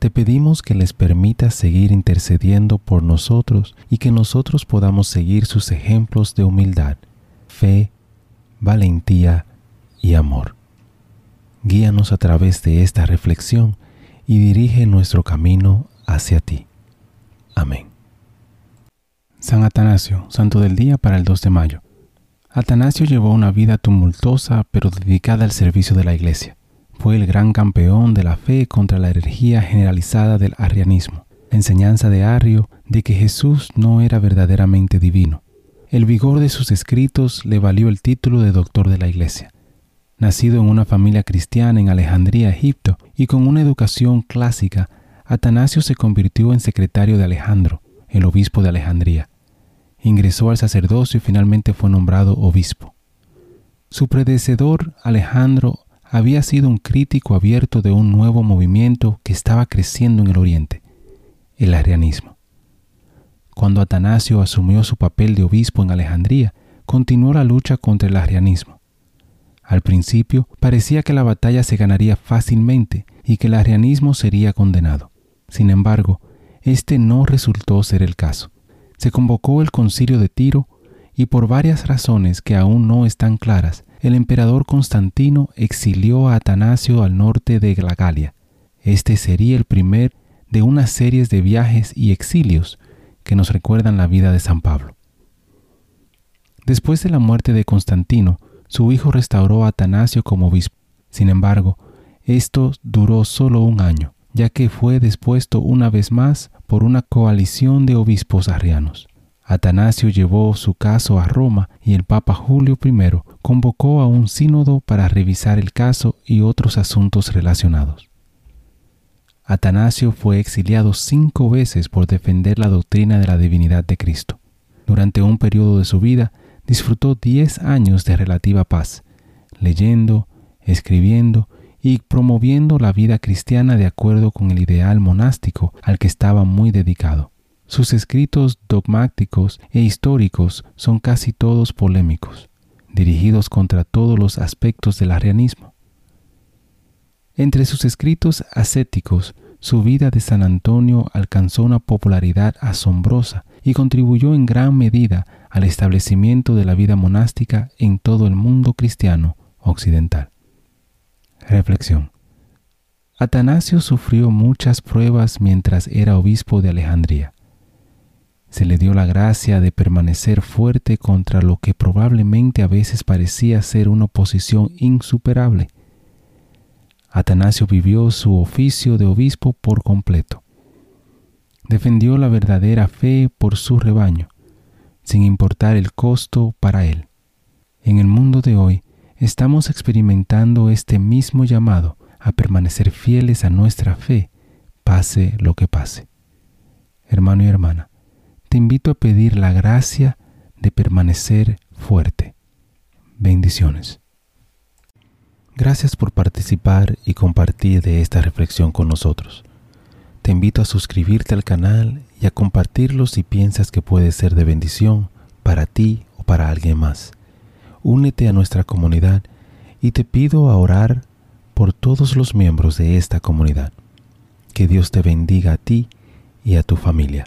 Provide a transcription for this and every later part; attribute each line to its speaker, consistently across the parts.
Speaker 1: Te pedimos que les permitas seguir intercediendo por nosotros y que nosotros podamos seguir sus ejemplos de humildad, fe, valentía y amor. Guíanos a través de esta reflexión y dirige nuestro camino hacia ti. Amén. San Atanasio, Santo del Día para el 2 de mayo. Atanasio llevó una vida tumultuosa pero dedicada al servicio de la Iglesia. Fue el gran campeón de la fe contra la herejía generalizada del arrianismo, la enseñanza de Arrio de que Jesús no era verdaderamente divino. El vigor de sus escritos le valió el título de doctor de la Iglesia. Nacido en una familia cristiana en Alejandría, Egipto, y con una educación clásica, Atanasio se convirtió en secretario de Alejandro, el obispo de Alejandría. Ingresó al sacerdocio y finalmente fue nombrado obispo. Su predecesor, Alejandro, había sido un crítico abierto de un nuevo movimiento que estaba creciendo en el Oriente, el arianismo. Cuando Atanasio asumió su papel de obispo en Alejandría, continuó la lucha contra el arianismo. Al principio parecía que la batalla se ganaría fácilmente y que el arianismo sería condenado. Sin embargo, este no resultó ser el caso. Se convocó el concilio de Tiro y por varias razones que aún no están claras, el emperador Constantino exilió a Atanasio al norte de la Galia. Este sería el primer de una serie de viajes y exilios que nos recuerdan la vida de San Pablo. Después de la muerte de Constantino, su hijo restauró a Atanasio como obispo. Sin embargo, esto duró solo un año, ya que fue dispuesto una vez más por una coalición de obispos arrianos. Atanasio llevó su caso a Roma y el Papa Julio I convocó a un sínodo para revisar el caso y otros asuntos relacionados. Atanasio fue exiliado cinco veces por defender la doctrina de la divinidad de Cristo. Durante un periodo de su vida disfrutó diez años de relativa paz, leyendo, escribiendo y promoviendo la vida cristiana de acuerdo con el ideal monástico al que estaba muy dedicado. Sus escritos dogmáticos e históricos son casi todos polémicos, dirigidos contra todos los aspectos del arianismo. Entre sus escritos ascéticos, su vida de San Antonio alcanzó una popularidad asombrosa y contribuyó en gran medida al establecimiento de la vida monástica en todo el mundo cristiano occidental. Reflexión. Atanasio sufrió muchas pruebas mientras era obispo de Alejandría se le dio la gracia de permanecer fuerte contra lo que probablemente a veces parecía ser una oposición insuperable. Atanasio vivió su oficio de obispo por completo. Defendió la verdadera fe por su rebaño, sin importar el costo para él. En el mundo de hoy estamos experimentando este mismo llamado a permanecer fieles a nuestra fe, pase lo que pase. Hermano y hermana, te invito a pedir la gracia de permanecer fuerte. Bendiciones. Gracias por participar y compartir de esta reflexión con nosotros. Te invito a suscribirte al canal y a compartirlo si piensas que puede ser de bendición para ti o para alguien más. Únete a nuestra comunidad y te pido a orar por todos los miembros de esta comunidad. Que Dios te bendiga a ti y a tu familia.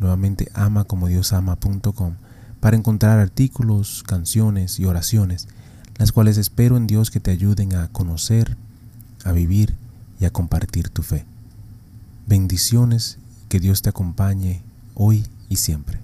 Speaker 1: nuevamente amacomodiosama.com, para encontrar artículos, canciones y oraciones, las cuales espero en Dios que te ayuden a conocer, a vivir y a compartir tu fe. Bendiciones, que Dios te acompañe hoy y siempre.